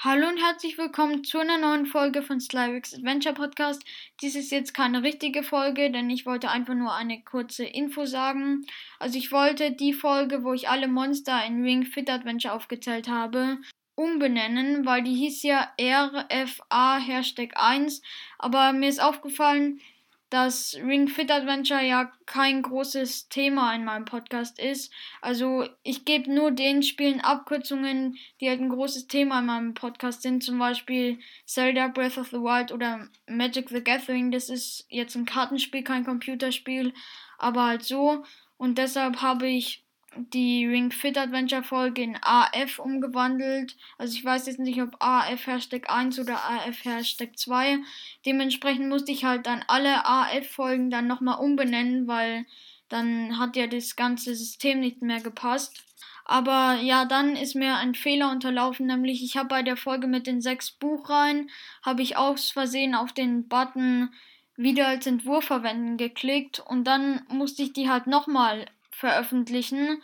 Hallo und herzlich willkommen zu einer neuen Folge von Slyvix Adventure Podcast. Dies ist jetzt keine richtige Folge, denn ich wollte einfach nur eine kurze Info sagen. Also ich wollte die Folge, wo ich alle Monster in Ring Fit Adventure aufgezählt habe, umbenennen, weil die hieß ja RFA Hashtag 1. Aber mir ist aufgefallen, dass Ring Fit Adventure ja kein großes Thema in meinem Podcast ist. Also ich gebe nur den Spielen Abkürzungen, die halt ein großes Thema in meinem Podcast sind. Zum Beispiel Zelda Breath of the Wild oder Magic the Gathering. Das ist jetzt ein Kartenspiel, kein Computerspiel, aber halt so. Und deshalb habe ich die Ring Fit Adventure Folge in AF umgewandelt. Also ich weiß jetzt nicht, ob AF Hashtag 1 oder AF Hashtag 2. Dementsprechend musste ich halt dann alle AF Folgen dann nochmal umbenennen, weil dann hat ja das ganze System nicht mehr gepasst. Aber ja, dann ist mir ein Fehler unterlaufen, nämlich ich habe bei der Folge mit den sechs Buchreihen, habe ich aus Versehen auf den Button wieder als Entwurf verwenden geklickt und dann musste ich die halt nochmal veröffentlichen.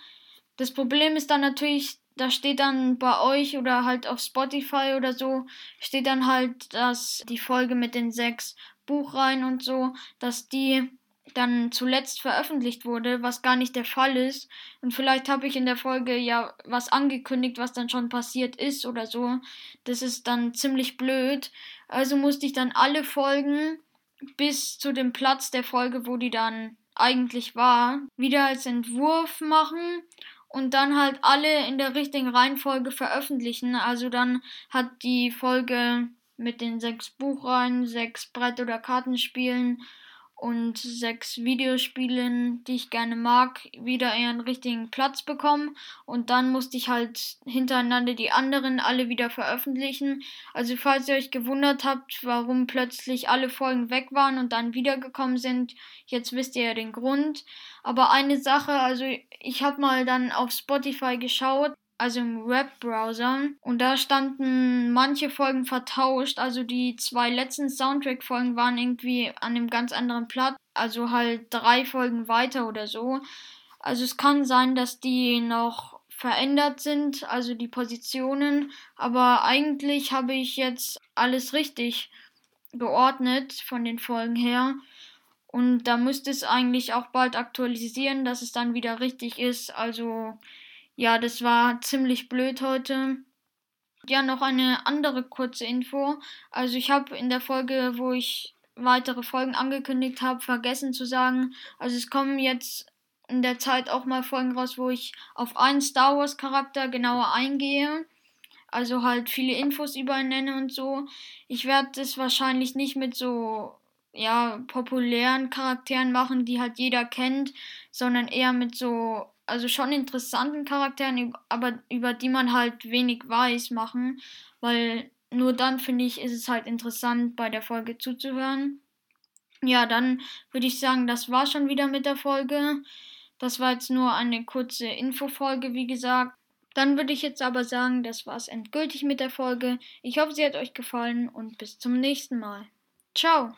Das Problem ist dann natürlich, da steht dann bei euch oder halt auf Spotify oder so, steht dann halt, dass die Folge mit den sechs Buchreihen und so, dass die dann zuletzt veröffentlicht wurde, was gar nicht der Fall ist. Und vielleicht habe ich in der Folge ja was angekündigt, was dann schon passiert ist oder so. Das ist dann ziemlich blöd. Also musste ich dann alle Folgen bis zu dem Platz der Folge, wo die dann eigentlich war, wieder als Entwurf machen und dann halt alle in der richtigen Reihenfolge veröffentlichen. Also dann hat die Folge mit den sechs Buchreihen, sechs Brett- oder Kartenspielen und sechs Videospielen, die ich gerne mag, wieder ihren richtigen Platz bekommen. Und dann musste ich halt hintereinander die anderen alle wieder veröffentlichen. Also falls ihr euch gewundert habt, warum plötzlich alle Folgen weg waren und dann wiedergekommen sind, jetzt wisst ihr ja den Grund. Aber eine Sache, also ich habe mal dann auf Spotify geschaut also im Webbrowser. Und da standen manche Folgen vertauscht. Also die zwei letzten Soundtrack-Folgen waren irgendwie an einem ganz anderen Platz. Also halt drei Folgen weiter oder so. Also es kann sein, dass die noch verändert sind, also die Positionen. Aber eigentlich habe ich jetzt alles richtig geordnet von den Folgen her. Und da müsste es eigentlich auch bald aktualisieren, dass es dann wieder richtig ist. Also ja, das war ziemlich blöd heute. Ja, noch eine andere kurze Info. Also ich habe in der Folge, wo ich weitere Folgen angekündigt habe, vergessen zu sagen. Also es kommen jetzt in der Zeit auch mal Folgen raus, wo ich auf einen Star Wars Charakter genauer eingehe. Also halt viele Infos über ihn nenne und so. Ich werde es wahrscheinlich nicht mit so ja populären Charakteren machen, die halt jeder kennt, sondern eher mit so also schon interessanten Charakteren, aber über die man halt wenig weiß, machen, weil nur dann finde ich, ist es halt interessant, bei der Folge zuzuhören. Ja, dann würde ich sagen, das war schon wieder mit der Folge. Das war jetzt nur eine kurze Infofolge, wie gesagt. Dann würde ich jetzt aber sagen, das war es endgültig mit der Folge. Ich hoffe, sie hat euch gefallen und bis zum nächsten Mal. Ciao!